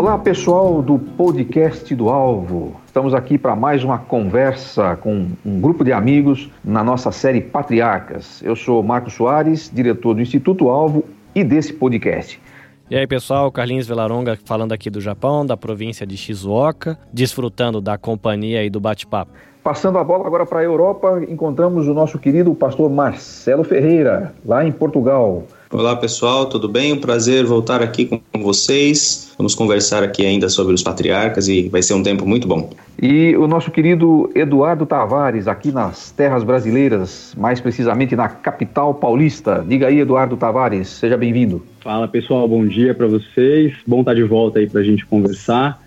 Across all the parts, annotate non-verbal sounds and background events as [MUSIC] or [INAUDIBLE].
Olá, pessoal do podcast do Alvo. Estamos aqui para mais uma conversa com um grupo de amigos na nossa série Patriarcas. Eu sou Marcos Soares, diretor do Instituto Alvo e desse podcast. E aí, pessoal, Carlinhos Velaronga falando aqui do Japão, da província de Shizuoka, desfrutando da companhia e do bate-papo. Passando a bola agora para a Europa, encontramos o nosso querido pastor Marcelo Ferreira, lá em Portugal. Olá pessoal, tudo bem? Um prazer voltar aqui com vocês. Vamos conversar aqui ainda sobre os patriarcas e vai ser um tempo muito bom. E o nosso querido Eduardo Tavares, aqui nas terras brasileiras, mais precisamente na capital paulista. Diga aí, Eduardo Tavares, seja bem-vindo. Fala pessoal, bom dia para vocês. Bom estar de volta aí para a gente conversar.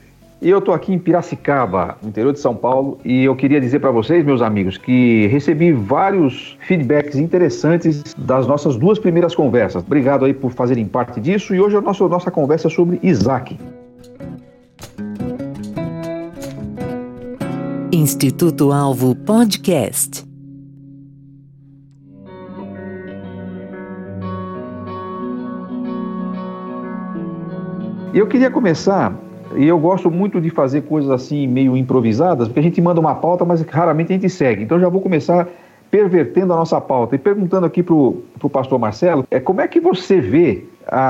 E eu estou aqui em Piracicaba, no interior de São Paulo, e eu queria dizer para vocês, meus amigos, que recebi vários feedbacks interessantes das nossas duas primeiras conversas. Obrigado aí por fazerem parte disso. E hoje a nossa, nossa conversa é sobre Isaac. Instituto Alvo Podcast. Eu queria começar e eu gosto muito de fazer coisas assim meio improvisadas, porque a gente manda uma pauta, mas raramente a gente segue. Então já vou começar pervertendo a nossa pauta e perguntando aqui para o pastor Marcelo, é, como é que você vê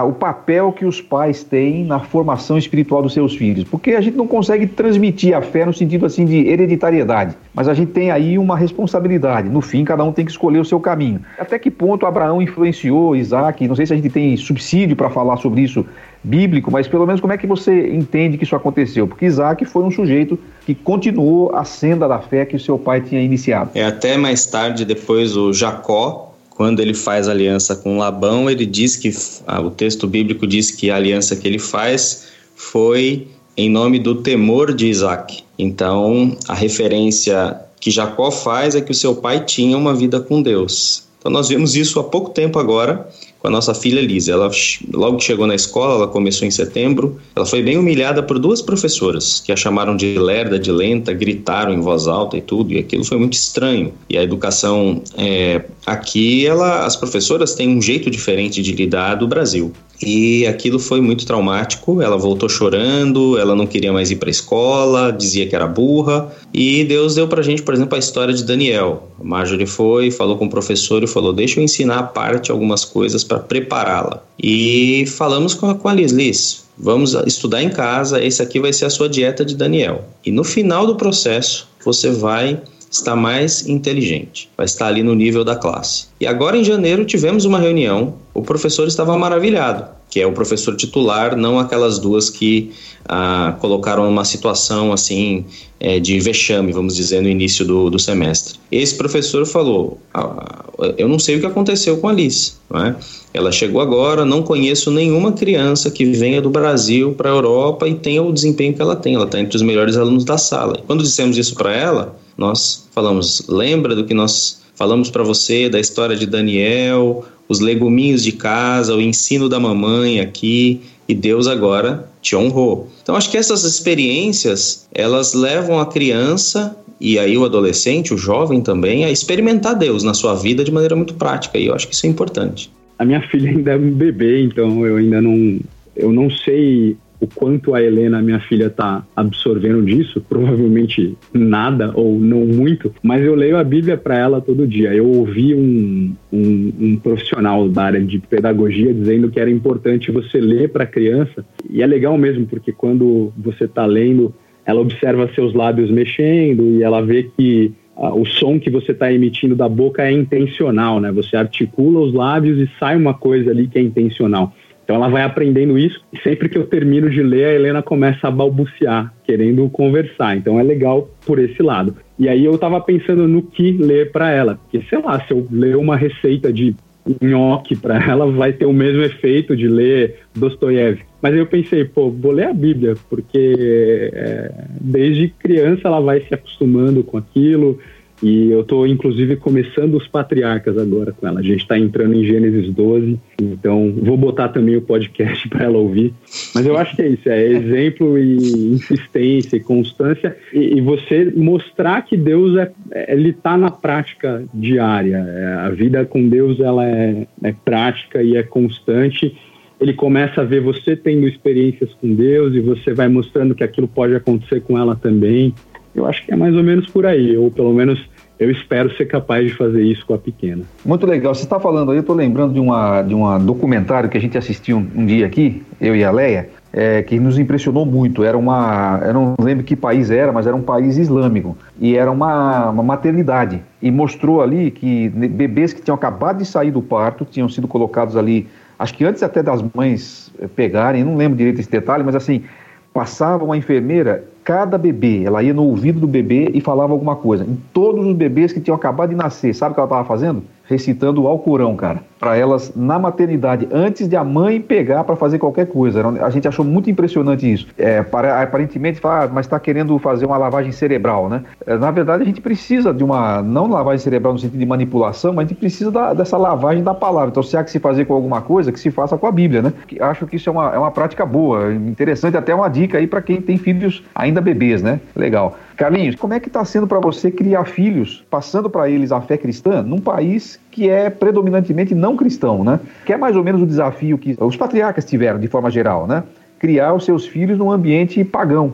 o papel que os pais têm na formação espiritual dos seus filhos? Porque a gente não consegue transmitir a fé no sentido assim de hereditariedade, mas a gente tem aí uma responsabilidade. No fim, cada um tem que escolher o seu caminho. Até que ponto Abraão influenciou Isaac? Não sei se a gente tem subsídio para falar sobre isso bíblico, mas pelo menos como é que você entende que isso aconteceu? Porque Isaac foi um sujeito que continuou a senda da fé que o seu pai tinha iniciado. É até mais tarde, depois o Jacó, quando ele faz aliança com Labão, ele diz que ah, o texto bíblico diz que a aliança que ele faz foi em nome do temor de Isaac. Então, a referência que Jacó faz é que o seu pai tinha uma vida com Deus. Então, nós vemos isso há pouco tempo agora com a nossa filha Lisa. Ela logo que chegou na escola, ela começou em setembro, ela foi bem humilhada por duas professoras que a chamaram de lerda, de lenta, gritaram em voz alta e tudo, e aquilo foi muito estranho. E a educação é, aqui, ela, as professoras têm um jeito diferente de lidar do Brasil. E aquilo foi muito traumático. Ela voltou chorando, ela não queria mais ir para a escola, dizia que era burra. E Deus deu para a gente, por exemplo, a história de Daniel. A Marjorie foi, falou com o professor e falou: Deixa eu ensinar a parte algumas coisas para prepará-la. E falamos com a, com a Liz: Liz, vamos estudar em casa, esse aqui vai ser a sua dieta de Daniel. E no final do processo, você vai está mais inteligente, vai estar ali no nível da classe. E agora em janeiro tivemos uma reunião, o professor estava maravilhado, que é o professor titular, não aquelas duas que ah, colocaram uma situação assim é, de vexame, vamos dizer, no início do, do semestre. Esse professor falou: ah, Eu não sei o que aconteceu com a Alice, é? Ela chegou agora, não conheço nenhuma criança que venha do Brasil para a Europa e tenha o desempenho que ela tem. Ela está entre os melhores alunos da sala. Quando dissemos isso para ela, nós falamos: lembra do que nós falamos para você da história de Daniel, os leguminhos de casa, o ensino da mamãe aqui, e Deus agora te honrou. Então acho que essas experiências, elas levam a criança e aí o adolescente, o jovem também, a experimentar Deus na sua vida de maneira muito prática, e eu acho que isso é importante. A minha filha ainda é um bebê, então eu ainda não eu não sei o quanto a Helena, minha filha, está absorvendo disso, provavelmente nada ou não muito, mas eu leio a Bíblia para ela todo dia. Eu ouvi um, um, um, profissional da área de pedagogia dizendo que era importante você ler para a criança, e é legal mesmo, porque quando você está lendo, ela observa seus lábios mexendo e ela vê que ah, o som que você está emitindo da boca é intencional, né? Você articula os lábios e sai uma coisa ali que é intencional. Então ela vai aprendendo isso e sempre que eu termino de ler, a Helena começa a balbuciar, querendo conversar. Então é legal por esse lado. E aí eu estava pensando no que ler para ela, porque sei lá, se eu ler uma receita de nhoque para [LAUGHS] ela, vai ter o mesmo efeito de ler Dostoiévski. Mas eu pensei, pô, vou ler a Bíblia, porque é, desde criança ela vai se acostumando com aquilo, e eu estou, inclusive, começando os patriarcas agora com ela. A gente está entrando em Gênesis 12, então vou botar também o podcast [LAUGHS] para ela ouvir. Mas eu acho que é isso: é exemplo e insistência e constância, e, e você mostrar que Deus é, ele está na prática diária. É, a vida com Deus ela é, é prática e é constante ele começa a ver você tendo experiências com Deus e você vai mostrando que aquilo pode acontecer com ela também. Eu acho que é mais ou menos por aí, ou pelo menos eu espero ser capaz de fazer isso com a pequena. Muito legal. Você está falando aí, eu estou lembrando de uma de um documentário que a gente assistiu um, um dia aqui, eu e a Leia, é, que nos impressionou muito. Era uma, eu não lembro que país era, mas era um país islâmico e era uma, uma maternidade e mostrou ali que bebês que tinham acabado de sair do parto tinham sido colocados ali, acho que antes até das mães eh, pegarem, não lembro direito esse detalhe, mas assim passava uma enfermeira cada bebê, ela ia no ouvido do bebê e falava alguma coisa. Em todos os bebês que tinham acabado de nascer, sabe o que ela estava fazendo? Recitando o Alcorão, cara, para elas na maternidade, antes de a mãe pegar para fazer qualquer coisa. A gente achou muito impressionante isso. É, para, aparentemente, fala, ah, mas está querendo fazer uma lavagem cerebral, né? É, na verdade, a gente precisa de uma, não lavagem cerebral no sentido de manipulação, mas a gente precisa da, dessa lavagem da palavra. Então, se há que se fazer com alguma coisa, que se faça com a Bíblia, né? Acho que isso é uma, é uma prática boa, interessante, até uma dica aí para quem tem filhos ainda bebês, né? Legal. Carlinhos, como é que está sendo para você criar filhos, passando para eles a fé cristã, num país que é predominantemente não cristão, né? Que é mais ou menos o desafio que os patriarcas tiveram, de forma geral, né? Criar os seus filhos num ambiente pagão.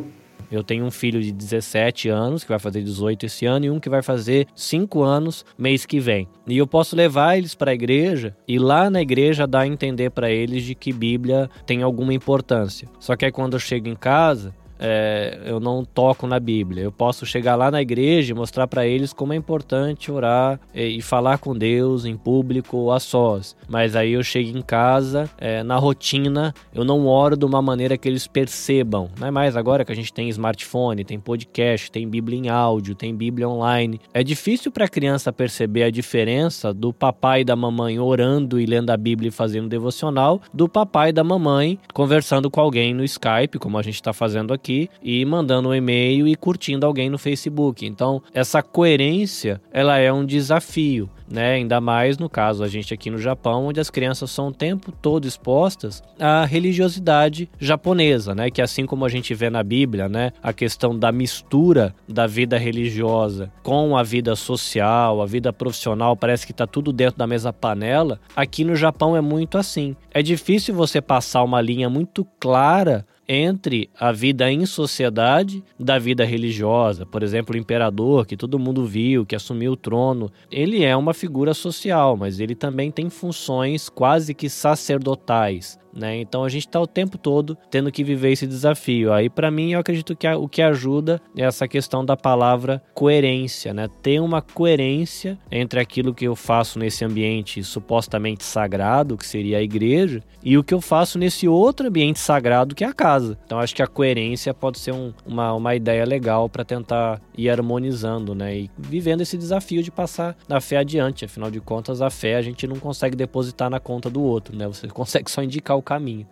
Eu tenho um filho de 17 anos, que vai fazer 18 esse ano, e um que vai fazer 5 anos mês que vem. E eu posso levar eles para a igreja e lá na igreja dar a entender para eles de que Bíblia tem alguma importância. Só que aí quando eu chego em casa, é, eu não toco na Bíblia. Eu posso chegar lá na igreja e mostrar para eles como é importante orar e, e, falar com Deus em público ou a sós. Mas aí eu chego em casa, é, na rotina, eu não oro de uma maneira que eles percebam. Não é mais agora que a gente tem smartphone, tem podcast, tem Bíblia em áudio, tem Bíblia online. É difícil para a criança perceber a diferença do papai e da mamãe orando e lendo a Bíblia e fazendo devocional, do papai e da mamãe conversando com alguém no Skype, como a gente está fazendo aqui aqui e mandando um e-mail e curtindo alguém no Facebook. Então, essa coerência, ela é um desafio. Né? Ainda mais no caso a gente aqui no Japão, onde as crianças são o tempo todo expostas à religiosidade japonesa, né? Que assim como a gente vê na Bíblia, né? A questão da mistura da vida religiosa com a vida social, a vida profissional, parece que está tudo dentro da mesma panela. Aqui no Japão é muito assim. É difícil você passar uma linha muito clara entre a vida em sociedade da vida religiosa. Por exemplo, o imperador, que todo mundo viu, que assumiu o trono, ele é uma figura social, mas ele também tem funções quase que sacerdotais. Né? Então a gente está o tempo todo tendo que viver esse desafio. Aí para mim eu acredito que o que ajuda é essa questão da palavra coerência, né? Ter uma coerência entre aquilo que eu faço nesse ambiente supostamente sagrado, que seria a igreja, e o que eu faço nesse outro ambiente sagrado que é a casa. Então acho que a coerência pode ser um, uma, uma ideia legal para tentar ir harmonizando, né? E vivendo esse desafio de passar a fé adiante. Afinal de contas, a fé a gente não consegue depositar na conta do outro, né? Você [LAUGHS] consegue só indicar o caminho.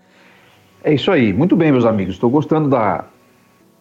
É isso aí. Muito bem, meus amigos. Estou gostando da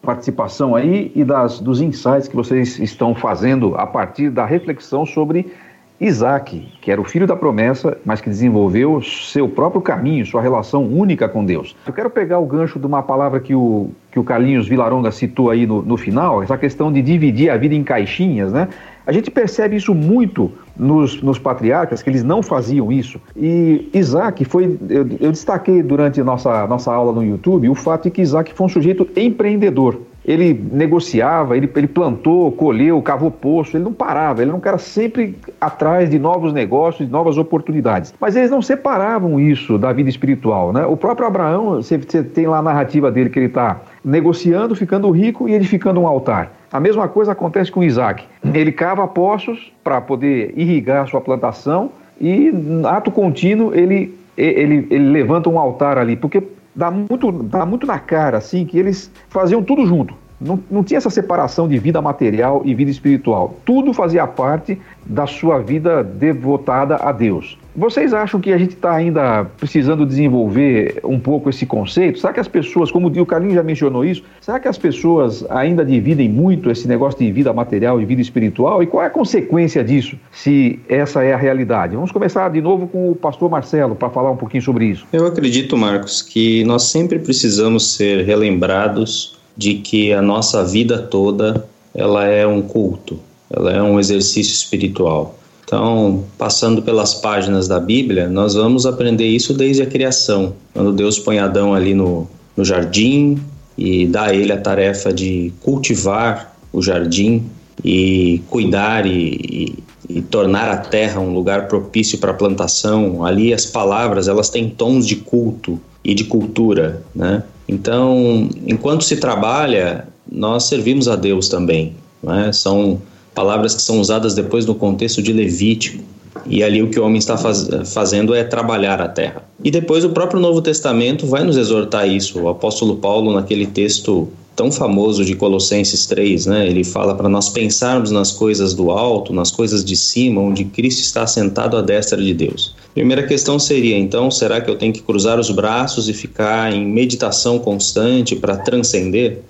participação aí e das, dos insights que vocês estão fazendo a partir da reflexão sobre Isaac, que era o filho da promessa, mas que desenvolveu seu próprio caminho, sua relação única com Deus. Eu quero pegar o gancho de uma palavra que o, que o Carlinhos Vilaronga citou aí no, no final, essa questão de dividir a vida em caixinhas, né? A gente percebe isso muito nos, nos patriarcas, que eles não faziam isso. E Isaac foi. Eu, eu destaquei durante nossa, nossa aula no YouTube o fato de que Isaac foi um sujeito empreendedor ele negociava, ele, ele plantou, colheu, cavou poço, ele não parava, ele era sempre atrás de novos negócios, de novas oportunidades. Mas eles não separavam isso da vida espiritual, né? O próprio Abraão, você, você tem lá a narrativa dele que ele está negociando, ficando rico e edificando um altar. A mesma coisa acontece com Isaac. Ele cava poços para poder irrigar a sua plantação e, ato contínuo, ele, ele, ele levanta um altar ali, porque dá muito, dá muito na cara, assim, que eles faziam tudo junto. Não, não tinha essa separação de vida material e vida espiritual. Tudo fazia parte da sua vida devotada a Deus. Vocês acham que a gente está ainda precisando desenvolver um pouco esse conceito? Será que as pessoas, como o Carlinhos já mencionou isso, será que as pessoas ainda dividem muito esse negócio de vida material e vida espiritual? E qual é a consequência disso, se essa é a realidade? Vamos começar de novo com o pastor Marcelo para falar um pouquinho sobre isso. Eu acredito, Marcos, que nós sempre precisamos ser relembrados de que a nossa vida toda ela é um culto, ela é um exercício espiritual. Então, passando pelas páginas da Bíblia, nós vamos aprender isso desde a criação, quando Deus põe Adão ali no, no jardim e dá a ele a tarefa de cultivar o jardim e cuidar e, e, e tornar a terra um lugar propício para a plantação. Ali as palavras elas têm tons de culto e de cultura, né? Então, enquanto se trabalha, nós servimos a Deus também. Né? São palavras que são usadas depois no contexto de Levítico. E ali o que o homem está faz, fazendo é trabalhar a terra. E depois o próprio Novo Testamento vai nos exortar isso. O apóstolo Paulo, naquele texto tão famoso de Colossenses 3, né? Ele fala para nós pensarmos nas coisas do alto, nas coisas de cima, onde Cristo está sentado à destra de Deus. Primeira questão seria, então, será que eu tenho que cruzar os braços e ficar em meditação constante para transcender?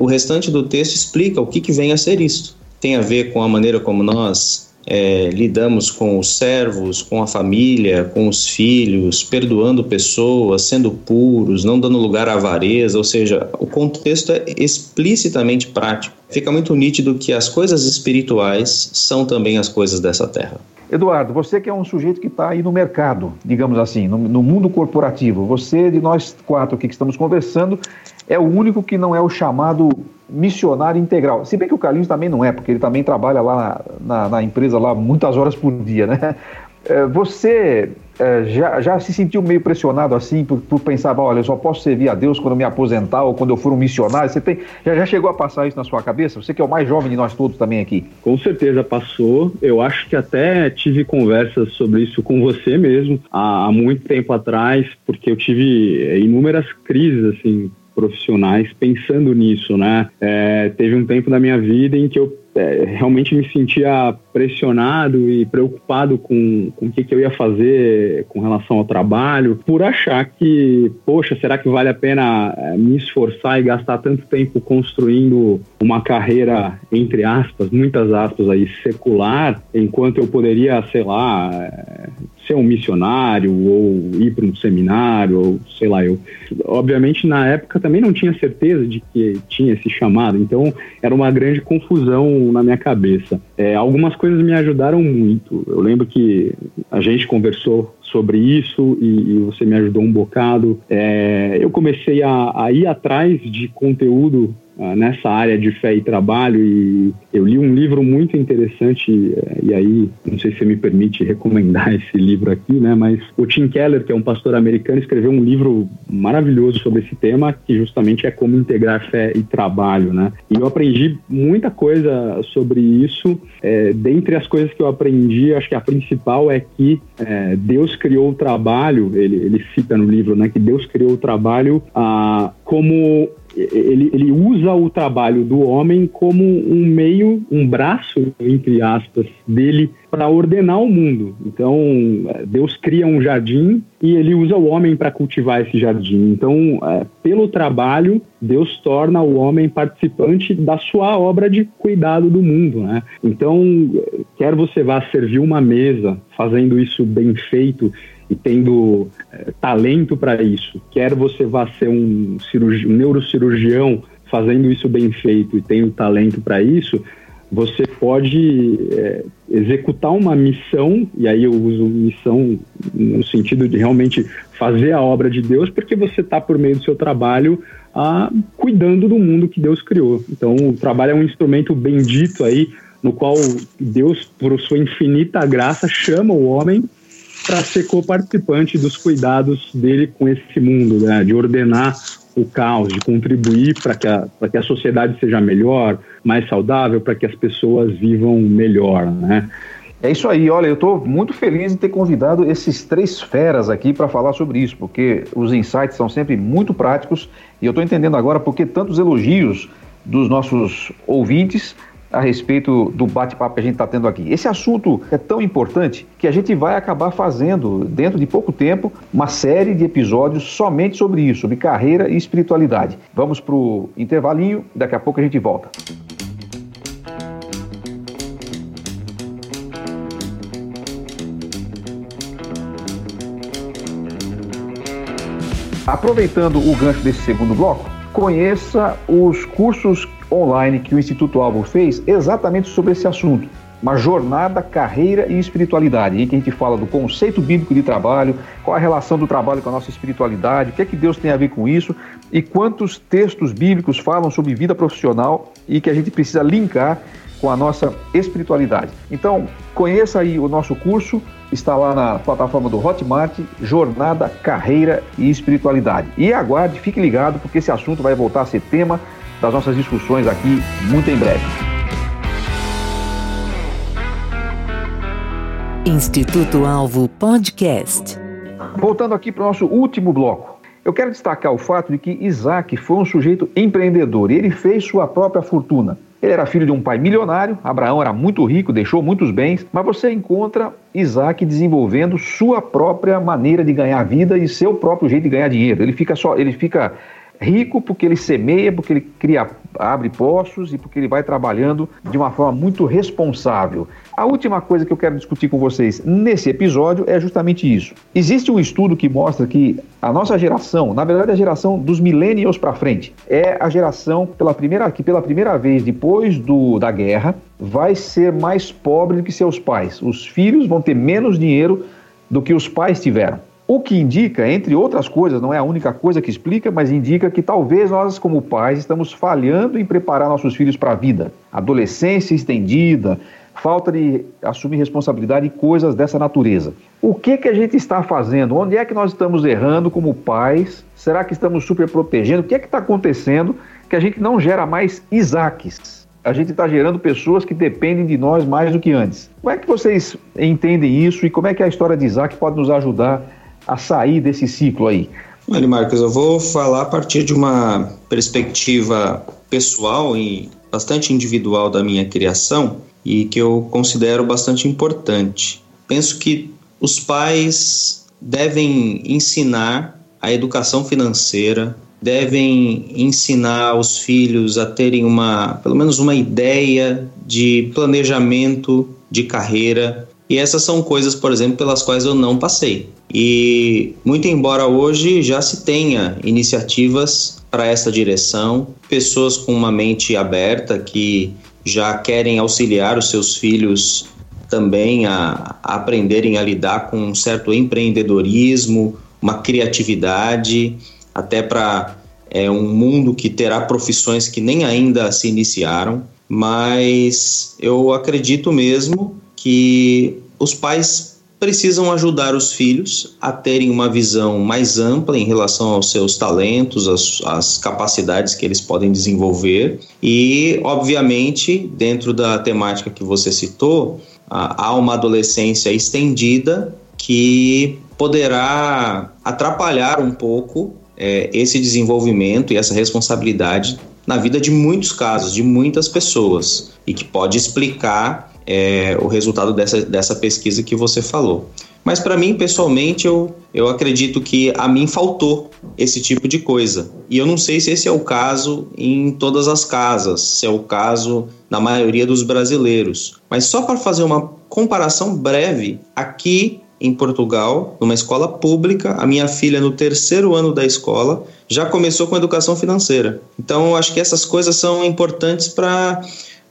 O restante do texto explica o que, que vem a ser isto tem a ver com a maneira como nós é, lidamos com os servos, com a família, com os filhos, perdoando pessoas, sendo puros, não dando lugar à avareza, ou seja, o contexto é explicitamente prático. Fica muito nítido que as coisas espirituais são também as coisas dessa terra. Eduardo, você que é um sujeito que está aí no mercado, digamos assim, no, no, mundo corporativo, você de nós quatro aqui que estamos conversando, é o único que não é o chamado missionário integral. Se bem que o Carlinhos também não é, porque ele também trabalha lá na, na, na empresa lá muitas horas por dia, né? É, você é, já, já se sentiu meio pressionado assim por, por pensar, olha, eu só posso servir a Deus quando me aposentar ou quando eu for um missionário? Você tem, já, já chegou a passar isso na sua cabeça? Você que é o mais jovem de nós todos também aqui. Com certeza passou. Eu acho que até tive conversas sobre isso com você mesmo há, há muito tempo atrás, porque eu tive inúmeras crises assim profissionais pensando nisso, né? É, teve um tempo da minha vida em que eu é, realmente me sentia pressionado e preocupado com, com o que, que, eu ia fazer com relação ao trabalho, por achar que, poxa, será que vale a pena é, me esforçar e gastar tanto tempo construindo uma carreira, entre aspas, muitas aspas aí, secular, enquanto eu poderia, sei lá, é, ser um missionário ou ir para um seminário ou sei lá eu obviamente na época também não tinha certeza de que tinha esse chamado então era uma grande confusão na minha cabeça. É, algumas coisas me ajudaram muito. Eu lembro que a gente conversou sobre isso e, e você me ajudou um bocado. É, eu comecei a, a ir atrás de conteúdo nessa área de fé e trabalho e eu li um livro muito interessante uh, e aí não sei se você me permite recomendar [LAUGHS] esse livro aqui, né? Mas o Tim Keller, que é um pastor americano, escreveu um livro maravilhoso sobre esse tema que justamente é como integrar fé e trabalho, né? E eu aprendi muita coisa sobre isso. É, dentre as coisas que eu aprendi, acho que a principal é que é, Deus criou o trabalho. Ele, ele cita no livro, né? Que Deus criou o trabalho ah, como ele, ele usa o trabalho do homem como um meio, um braço, entre aspas, dele para ordenar o mundo. Então, Deus cria um jardim e ele usa o homem para cultivar esse jardim. Então, é, pelo trabalho, Deus torna o homem participante da sua obra de cuidado do mundo. Né? Então, quer você vá servir uma mesa fazendo isso bem feito e tendo é, talento para isso, quer você vá ser um, um neurocirurgião fazendo isso bem feito e tendo talento para isso, você pode é, executar uma missão, e aí eu uso missão no sentido de realmente fazer a obra de Deus, porque você está, por meio do seu trabalho, a, cuidando do mundo que Deus criou. Então, o trabalho é um instrumento bendito aí, no qual Deus, por sua infinita graça, chama o homem para ser co-participante dos cuidados dele com esse mundo, né? de ordenar o caos, de contribuir para que, a, que a sociedade seja melhor, mais saudável, para que as pessoas vivam melhor. Né? É isso aí, olha, eu estou muito feliz em ter convidado esses três feras aqui para falar sobre isso, porque os insights são sempre muito práticos e eu estou entendendo agora porque tantos elogios dos nossos ouvintes a respeito do bate-papo que a gente está tendo aqui. Esse assunto é tão importante que a gente vai acabar fazendo, dentro de pouco tempo, uma série de episódios somente sobre isso, sobre carreira e espiritualidade. Vamos para o intervalinho, daqui a pouco a gente volta. Aproveitando o gancho desse segundo bloco, conheça os cursos online que o Instituto Alvo fez exatamente sobre esse assunto. uma jornada, carreira e espiritualidade, em que a gente fala do conceito bíblico de trabalho, qual a relação do trabalho com a nossa espiritualidade, o que é que Deus tem a ver com isso e quantos textos bíblicos falam sobre vida profissional e que a gente precisa linkar com a nossa espiritualidade. Então, conheça aí o nosso curso, está lá na plataforma do Hotmart, Jornada, Carreira e Espiritualidade. E aguarde, fique ligado, porque esse assunto vai voltar a ser tema das nossas discussões aqui muito em breve. Instituto Alvo Podcast. Voltando aqui para o nosso último bloco. Eu quero destacar o fato de que Isaac foi um sujeito empreendedor e ele fez sua própria fortuna. Ele era filho de um pai milionário, Abraão era muito rico, deixou muitos bens, mas você encontra Isaac desenvolvendo sua própria maneira de ganhar vida e seu próprio jeito de ganhar dinheiro. Ele fica só, ele fica rico porque ele semeia, porque ele cria, abre poços e porque ele vai trabalhando de uma forma muito responsável. A última coisa que eu quero discutir com vocês nesse episódio é justamente isso. Existe um estudo que mostra que a nossa geração, na verdade a geração dos millennials para frente, é a geração pela primeira, que pela primeira vez depois do, da guerra vai ser mais pobre do que seus pais. Os filhos vão ter menos dinheiro do que os pais tiveram. O que indica, entre outras coisas, não é a única coisa que explica, mas indica que talvez nós, como pais, estamos falhando em preparar nossos filhos para a vida. Adolescência estendida, falta de assumir responsabilidade e coisas dessa natureza. O que, que a gente está fazendo? Onde é que nós estamos errando como pais? Será que estamos super protegendo? O que é que está acontecendo que a gente não gera mais Isaques? a gente está gerando pessoas que dependem de nós mais do que antes. Como é que vocês entendem isso e como é que a história de Isaac pode nos ajudar a sair desse ciclo aí? Olha, Marcos, eu vou falar a partir de uma perspectiva pessoal e bastante individual da minha criação e que eu considero bastante importante. Penso que os pais devem ensinar a educação financeira, devem ensinar os filhos a terem uma, pelo menos uma ideia de planejamento de carreira, e essas são coisas, por exemplo, pelas quais eu não passei. E muito embora hoje já se tenha iniciativas para essa direção, pessoas com uma mente aberta que já querem auxiliar os seus filhos também a, a aprenderem a lidar com um certo empreendedorismo, uma criatividade, até para é, um mundo que terá profissões que nem ainda se iniciaram. Mas eu acredito mesmo que os pais precisam ajudar os filhos a terem uma visão mais ampla em relação aos seus talentos, às, capacidades que eles podem desenvolver. E, obviamente, dentro da temática que você citou, há uma adolescência estendida que poderá atrapalhar um pouco é, esse desenvolvimento e essa responsabilidade na vida de muitos casos, de muitas pessoas, e que pode explicar é, o resultado dessa, dessa pesquisa que você falou. Mas para mim, pessoalmente, eu, eu acredito que a mim faltou esse tipo de coisa. E eu não sei se esse é o caso em todas as casas, se é o caso na maioria dos brasileiros. Mas só para fazer uma comparação breve, aqui em Portugal, numa escola pública, a minha filha no terceiro ano da escola já começou com educação financeira. Então, eu acho que essas coisas são importantes para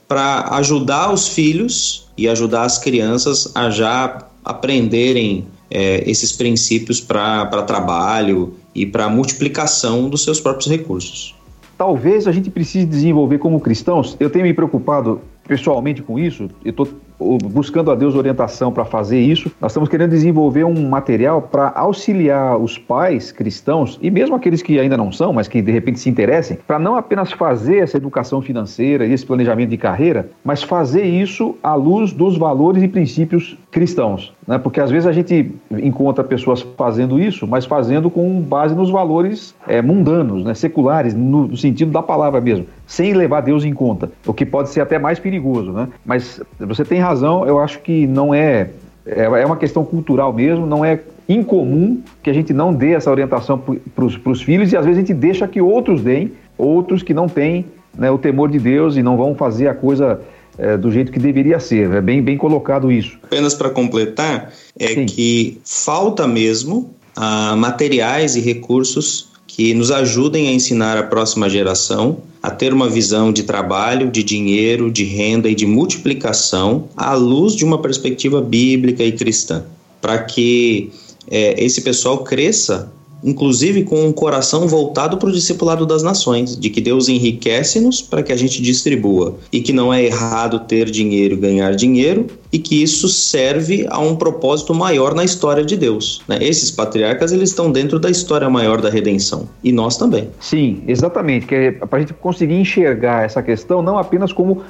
para ajudar os filhos e ajudar as crianças a já aprenderem é, esses princípios para trabalho e para multiplicação dos seus próprios recursos. Talvez a gente precise desenvolver como cristãos. Eu tenho me preocupado pessoalmente com isso. Eu estou buscando a Deus orientação para fazer isso. Nós estamos querendo desenvolver um material para auxiliar os pais cristãos e mesmo aqueles que ainda não são, mas que de repente se interessem, para não apenas fazer essa educação financeira e esse planejamento de carreira, mas fazer isso à luz dos valores e princípios cristãos. Né? Porque às vezes a gente encontra pessoas fazendo isso, mas fazendo com base nos valores é, mundanos, né? seculares, no, sentido da palavra mesmo, sem levar Deus em conta, o que pode ser até mais perigoso. Né? Mas você tem razão, eu acho que não é, é, é uma questão cultural mesmo, não é incomum que a gente não dê essa orientação para os filhos e às vezes a gente deixa que outros deem, outros que não têm né, o temor de Deus e não vão fazer a coisa é, do jeito que deveria ser. É bem, bem colocado isso. Apenas para completar, é Sim. que falta mesmo ah, materiais e recursos que nos ajudem a ensinar a próxima geração a ter uma visão de trabalho, de dinheiro, de renda e de multiplicação à luz de uma perspectiva bíblica e cristã, para que é, esse pessoal cresça inclusive com um coração voltado para o discipulado das nações, de que Deus enriquece-nos para que a gente distribua e que não é errado ter dinheiro, ganhar dinheiro e que isso serve a um propósito maior na história de Deus. Né? Esses patriarcas eles estão dentro da história maior da redenção e nós também. Sim, exatamente, que é para a gente conseguir enxergar essa questão não apenas como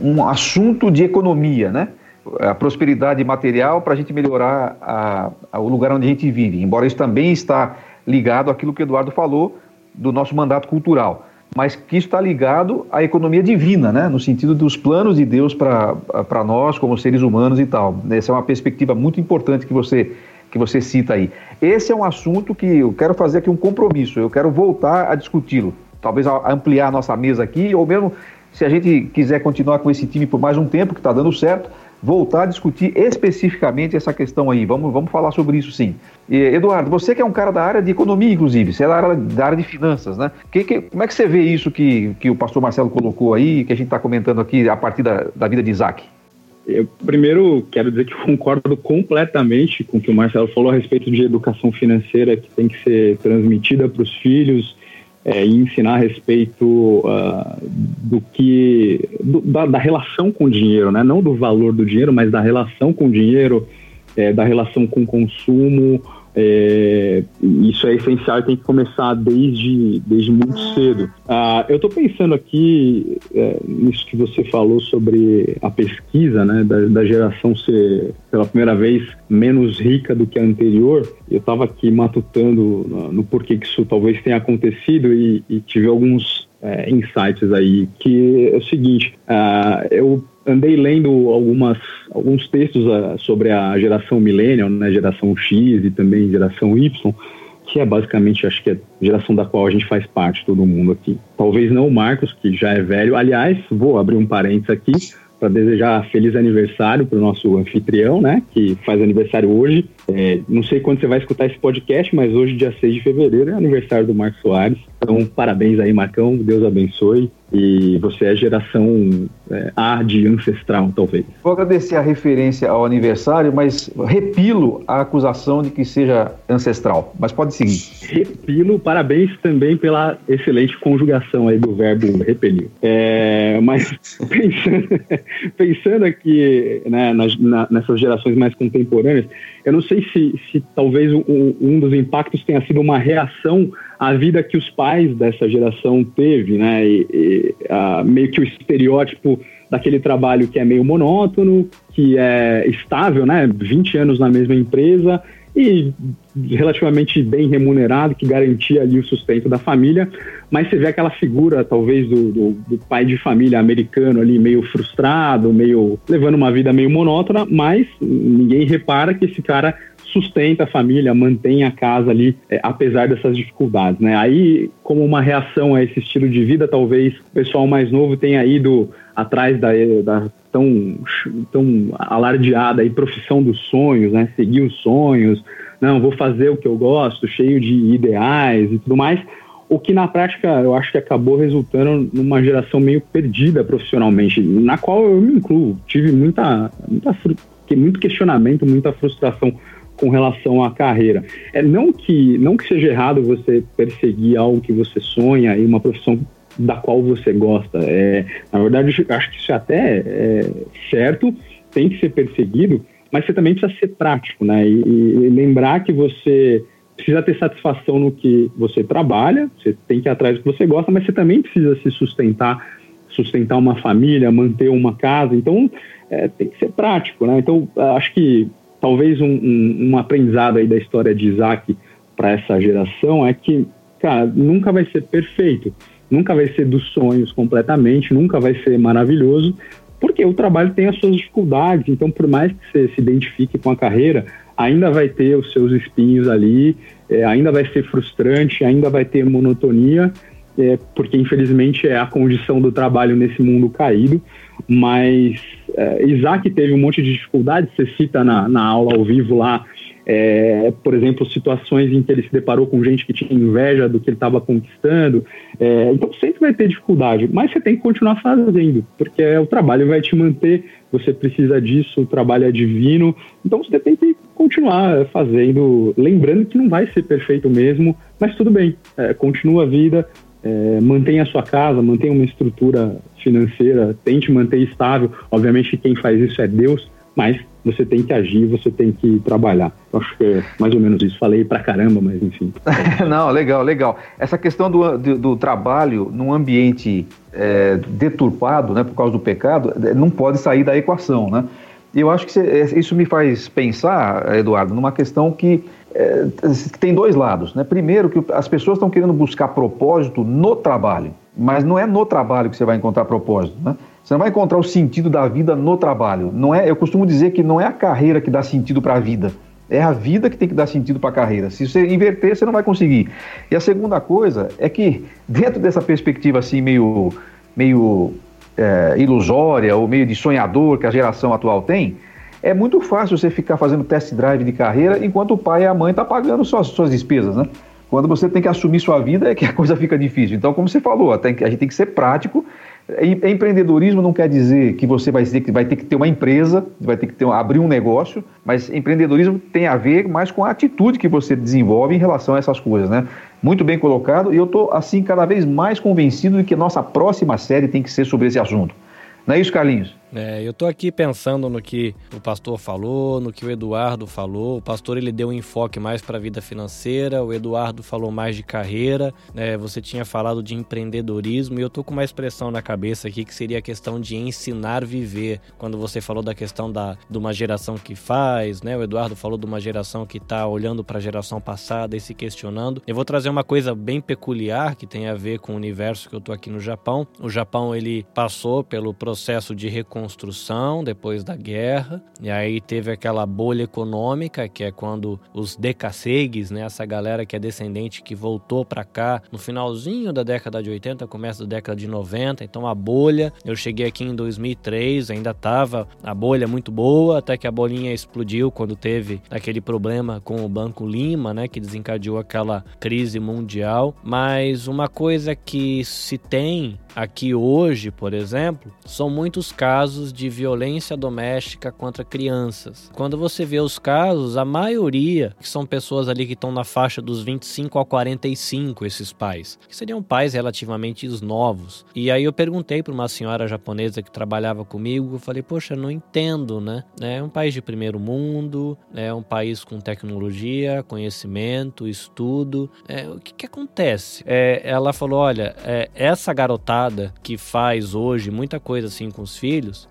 um assunto de economia, né? a prosperidade material para a gente melhorar a, a, o lugar onde a gente vive. Embora isso também está ligado àquilo que o Eduardo falou do nosso mandato cultural, mas que está ligado à economia divina, né? no sentido dos planos de Deus para nós como seres humanos e tal. Essa é uma perspectiva muito importante que você, que você cita aí. Esse é um assunto que eu quero fazer aqui um compromisso, eu quero voltar a discuti-lo, talvez ampliar a nossa mesa aqui, ou mesmo se a gente quiser continuar com esse time por mais um tempo, que está dando certo, voltar a discutir especificamente essa questão aí. Vamos, vamos falar sobre isso sim. E, Eduardo, você que é um cara da área de economia, inclusive, você é da área, da área de finanças, né? Que, que, como é que você vê isso que, que o pastor Marcelo colocou aí, que a gente está comentando aqui a partir da, da vida de Isaac? Eu primeiro quero dizer que concordo completamente com o que o Marcelo falou a respeito de educação financeira que tem que ser transmitida para os filhos é, e ensinar a respeito uh, do que do, da, da, relação com o dinheiro, né? não do valor do dinheiro, mas da relação com o dinheiro, é, da relação com o consumo, é, isso é essencial e tem que começar desde, desde muito cedo. Ah, eu estou pensando aqui é, nisso que você falou sobre a pesquisa, né, da, da, geração ser pela primeira vez menos rica do que a anterior. Eu estava aqui matutando no, no, porquê que isso talvez tenha acontecido e, e tive alguns é, insights aí, que é o seguinte, uh, eu andei lendo algumas, alguns textos uh, sobre a geração millennial, né, geração X e também geração Y, que é basicamente, acho que é a geração da qual a gente faz parte, todo mundo aqui. Talvez não o Marcos, que já é velho. Aliás, vou abrir um parênteses aqui para desejar feliz aniversário para o nosso anfitrião, né, que faz aniversário hoje. É, não sei quando você vai escutar esse podcast, mas hoje, dia 6 de fevereiro, é aniversário do Marcos Soares. Então, parabéns aí, Marcão. Deus abençoe. E você é geração é, A de ancestral, talvez. Vou agradecer a referência ao aniversário, mas repilo a acusação de que seja ancestral. Mas pode seguir. Repilo, parabéns também pela excelente conjugação aí do verbo repelir. É, mas [LAUGHS] pensando, pensando aqui né, nas, na, nessas gerações mais contemporâneas, eu não sei se, se talvez um, um dos impactos tenha sido uma reação à vida que os pais dessa geração teve, né? E, e, a, meio que o estereótipo daquele trabalho que é meio monótono, que é estável, né? 20 anos na mesma empresa e relativamente bem remunerado, que garantia ali o sustento da família, mas você vê aquela figura, talvez, do, do, do, pai de família americano ali, meio frustrado, meio levando uma vida meio monótona, mas ninguém repara que esse cara sustenta a família, mantém a casa ali, é, apesar dessas dificuldades, né? Aí, como uma reação a esse estilo de vida, talvez o pessoal mais novo tenha ido atrás da, da tão, tão alardeada aí, profissão dos sonhos, né? Seguir os sonhos, não, vou fazer o que eu gosto, cheio de ideais e tudo mais. O que na prática eu acho que acabou resultando numa geração meio perdida profissionalmente, na qual eu me incluo. Tive muita, muita muito questionamento, muita frustração com relação à carreira. É não que não que seja errado você perseguir algo que você sonha e uma profissão da qual você gosta. É, na verdade, acho que isso é até é certo, tem que ser perseguido, mas você também precisa ser prático, né? E, e, lembrar que você precisa ter satisfação no que você trabalha, você tem que ir atrás do que você gosta, mas você também precisa se sustentar, sustentar uma família, manter uma casa. Então, é, tem que ser prático, né? Então, acho que talvez um, um, um aprendizado aí da história de Isaac para essa geração é que, cara, nunca vai ser perfeito, nunca vai ser dos sonhos completamente, nunca vai ser maravilhoso, porque o trabalho tem as suas dificuldades. Então, por mais que você se identifique com a carreira, ainda vai ter os seus espinhos ali, é, ainda vai ser frustrante, ainda vai ter monotonia, é, porque infelizmente é a condição do trabalho nesse mundo caído. Mas é, Isaac teve um monte de dificuldades, você cita na, na aula ao vivo lá é, por exemplo, situações em que ele se deparou com gente que tinha inveja do que ele estava conquistando. É, então sempre vai ter dificuldade, mas você tem que continuar fazendo, porque o trabalho vai te manter, você precisa disso, o trabalho é divino, então você tem que continuar fazendo, lembrando que não vai ser perfeito mesmo, mas tudo bem, é, continua a vida, é, mantenha a sua casa, mantenha uma estrutura financeira, tente manter estável. Obviamente, quem faz isso é Deus, mas você tem que agir, você tem que trabalhar. Eu acho que é mais ou menos isso. Falei pra caramba, mas enfim. [LAUGHS] Não, legal, legal. Essa questão do, do, do trabalho num ambiente é, deturpado, né, por causa do pecado, é, não pode sair da equação, né? Eu acho que é, isso me faz pensar, Eduardo, numa questão que, é, tem dois lados. Né? Primeiro, que as pessoas estão querendo buscar propósito no trabalho, mas não é no trabalho que você vai encontrar propósito. Né? Você não vai encontrar o sentido da vida no trabalho. Não é, eu costumo dizer que não é a carreira que dá sentido para a vida. É a vida que tem que dar sentido para a carreira. Se você inverter, você não vai conseguir. E a segunda coisa é que, dentro dessa perspectiva assim, meio, meio é, ilusória ou meio de sonhador que a geração atual tem, é muito fácil você ficar fazendo test drive de carreira enquanto o pai e a mãe estão tá pagando suas, suas despesas, né? Quando você tem que assumir sua vida é que a coisa fica difícil. Então, como você falou, a gente tem que ser prático Empreendedorismo não quer dizer que você vai, que vai ter que ter uma empresa, vai ter que ter, abrir um negócio, mas empreendedorismo tem a ver mais com a atitude que você desenvolve em relação a essas coisas, né? Muito bem colocado, e eu estou, assim, cada vez mais convencido de que nossa próxima série tem que ser sobre esse assunto. Não é isso, Carlinhos? É, eu estou aqui pensando no que o pastor falou, no que o Eduardo falou. O pastor ele deu um enfoque mais para a vida financeira, o Eduardo falou mais de carreira. Né? Você tinha falado de empreendedorismo e eu estou com uma expressão na cabeça aqui que seria a questão de ensinar viver. Quando você falou da questão da, de uma geração que faz, né? O Eduardo falou de uma geração que está olhando para a geração passada e se questionando. Eu vou trazer uma coisa bem peculiar que tem a ver com o universo que eu estou aqui no Japão. O Japão ele passou pelo processo de reconstrução reconstrução depois da guerra, e aí teve aquela bolha econômica, que é quando os decassegues, né, essa galera que é descendente que voltou para cá no finalzinho da década de 80, começo da década de 90, então a bolha, eu cheguei aqui em 2003, ainda tava a bolha muito boa, até que a bolinha explodiu quando teve aquele problema com o Banco Lima, né, que desencadeou aquela crise mundial, mas uma coisa que se tem aqui hoje, por exemplo, são muitos casos de violência doméstica contra crianças. Quando você vê os casos, a maioria que são pessoas ali que estão na faixa dos 25 a 45, esses pais, que seriam pais relativamente novos. E aí eu perguntei para uma senhora japonesa que trabalhava comigo, eu falei: "Poxa, não entendo, né? É um país de primeiro mundo, é um país com tecnologia, conhecimento, estudo. É, o que, que acontece?" É, ela falou: "Olha, é, essa garotada que faz hoje muita coisa assim com os filhos,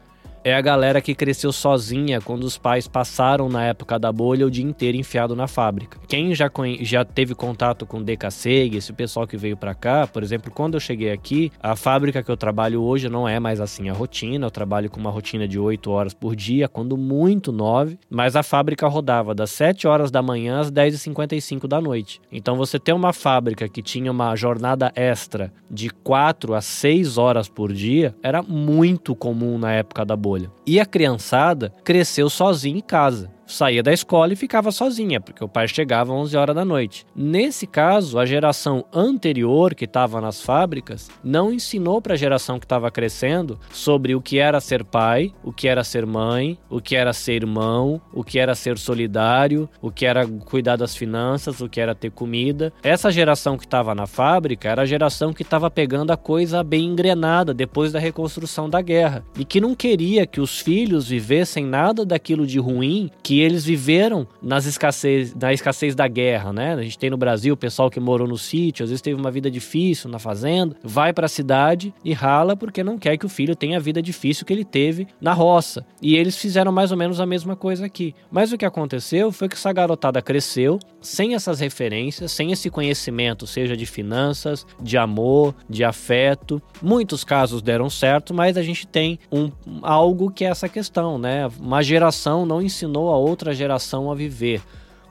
é a galera que cresceu sozinha quando os pais passaram na época da bolha o dia inteiro enfiado na fábrica. Quem já, já teve contato com DKC, esse pessoal que veio para cá, por exemplo, quando eu cheguei aqui, a fábrica que eu trabalho hoje não é mais assim a rotina, eu trabalho com uma rotina de 8 horas por dia, quando muito 9, mas a fábrica rodava das 7 horas da manhã às 10h55 da noite. Então você ter uma fábrica que tinha uma jornada extra de 4 a 6 horas por dia era muito comum na época da bolha bolha. E a criançada cresceu sozinha em casa saía da escola e ficava sozinha, porque o pai chegava às 11 horas da noite. Nesse caso, a geração anterior que estava nas fábricas não ensinou para a geração que estava crescendo sobre o que era ser pai, o que era ser mãe, o que era ser irmão, o que era ser solidário, o que era cuidar das finanças, o que era ter comida. Essa geração que estava na fábrica era a geração que estava pegando a coisa bem engrenada depois da reconstrução da guerra e que não queria que os filhos vivessem nada daquilo de ruim que eles viveram nas escassez, na escassez da guerra, né? A gente tem no Brasil o pessoal que morou no sítio, às vezes teve uma vida difícil na fazenda, vai para a cidade e rala porque não quer que o filho tenha a vida difícil que ele teve na roça. E eles fizeram mais ou menos a mesma coisa aqui. Mas o que aconteceu foi que essa garotada cresceu sem essas referências, sem esse conhecimento, seja de finanças, de amor, de afeto. Muitos casos deram certo, mas a gente tem um algo que é essa questão, né? Uma geração não ensinou a outra geração a viver.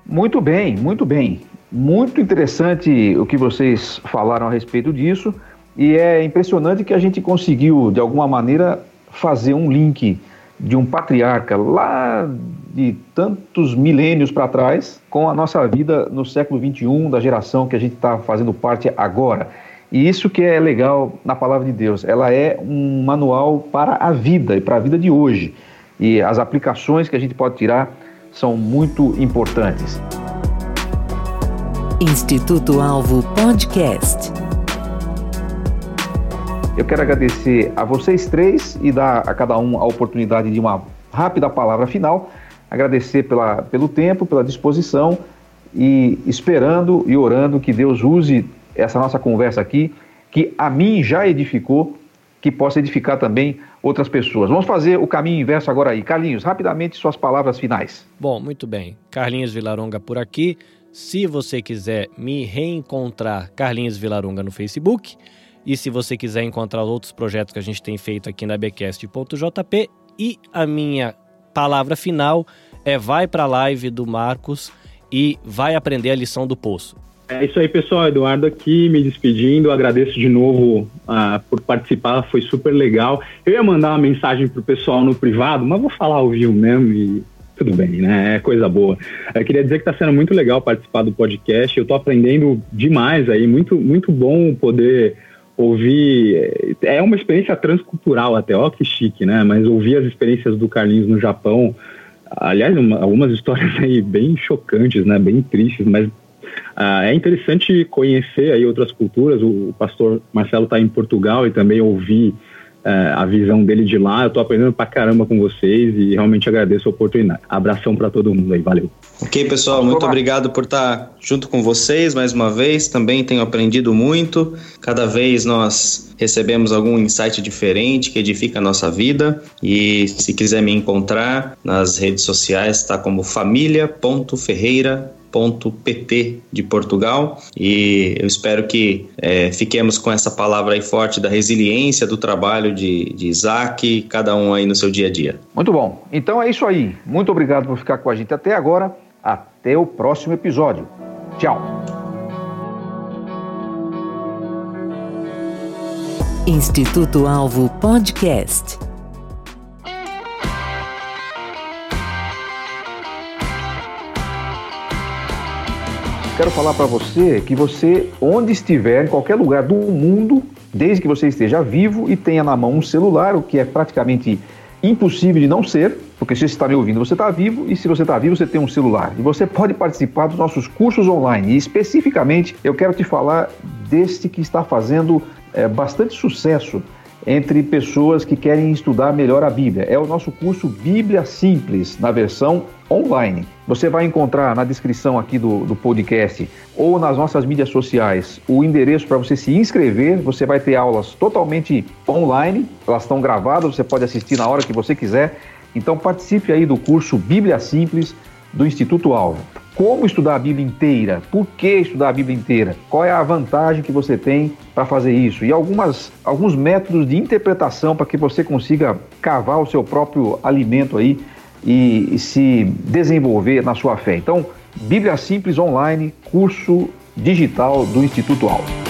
Muito bem, muito bem. Muito interessante o que vocês falaram a respeito disso. E é impressionante que a gente conseguiu, de alguma maneira, fazer um link de um patriarca lá de tantos milênios para trás com a nossa vida no século 21 da geração que a gente está fazendo parte agora. E isso que é legal na palavra de Deus, ela é um manual para a vida e para a vida de hoje. E as aplicações que a gente pode tirar são muito importantes. Instituto Alvo Podcast. Eu quero agradecer a vocês três e dar a cada um a oportunidade de uma rápida palavra final. Agradecer pela, pelo tempo, pela disposição e esperando e orando que Deus use essa nossa conversa aqui, que a mim já edificou, que possa edificar também outras pessoas. Vamos fazer o caminho inverso agora aí. Carlinhos, rapidamente suas palavras finais. Bom, muito bem. Carlinhos Vilaronga por aqui. Se você quiser me reencontrar, Carlinhos Vilaronga no Facebook. E se você quiser encontrar outros projetos que a gente tem feito aqui na bcast.jp. E a minha palavra final é vai para a live do Marcos e vai aprender a lição do poço. É isso aí, pessoal. Eduardo aqui, me despedindo. Agradeço de novo uh, por participar, foi super legal. Eu ia mandar uma mensagem pro pessoal no privado, mas vou falar ao vivo mesmo e tudo bem, né? É coisa boa. Eu queria dizer que está sendo muito legal participar do podcast. Eu estou aprendendo demais aí, muito, muito bom poder ouvir. É uma experiência transcultural até, ó que chique, né? Mas ouvir as experiências do Carlinhos no Japão. Aliás, uma, algumas histórias aí bem chocantes, né? Bem tristes, mas uh, é interessante conhecer aí outras culturas. O, pastor Marcelo está em Portugal e também ouvir é, a visão dele de lá. Eu tô aprendendo pra caramba com vocês e realmente agradeço a oportunidade. Abração para todo mundo aí, valeu. Ok, pessoal, muito obrigado por estar junto com vocês mais uma vez. Também tenho aprendido muito. Cada vez nós recebemos algum insight diferente que edifica a nossa vida. E se quiser me encontrar nas redes sociais, está como família.ferreira pt de Portugal e eu espero que é, fiquemos com essa palavra aí forte da resiliência do trabalho de, de Isaac, cada um aí no seu dia a dia. Muito bom. Então é isso aí. Muito obrigado por ficar com a gente até agora. Até o próximo episódio. Tchau. Instituto Alvo Podcast. Quero falar para você que você, onde estiver, em qualquer lugar do mundo, desde que você esteja vivo e tenha na mão um celular, o que é praticamente impossível de não ser, porque se você está me ouvindo, você está vivo, e se você está vivo, você tem um celular. E você pode participar dos nossos cursos online. E especificamente, eu quero te falar deste que está fazendo é, bastante sucesso entre pessoas que querem estudar melhor a Bíblia. É o nosso curso Bíblia Simples, na versão online. Você vai encontrar na descrição aqui do, do podcast ou nas nossas mídias sociais o endereço para você se inscrever. Você vai ter aulas totalmente online, elas estão gravadas, você pode assistir na hora que você quiser. Então participe aí do curso Bíblia Simples do Instituto Alvo como estudar a Bíblia inteira, por que estudar a Bíblia inteira, qual é a vantagem que você tem para fazer isso e algumas, alguns métodos de interpretação para que você consiga cavar o seu próprio alimento aí e, e se desenvolver na sua fé. Então, Bíblia Simples Online, curso digital do Instituto Alto.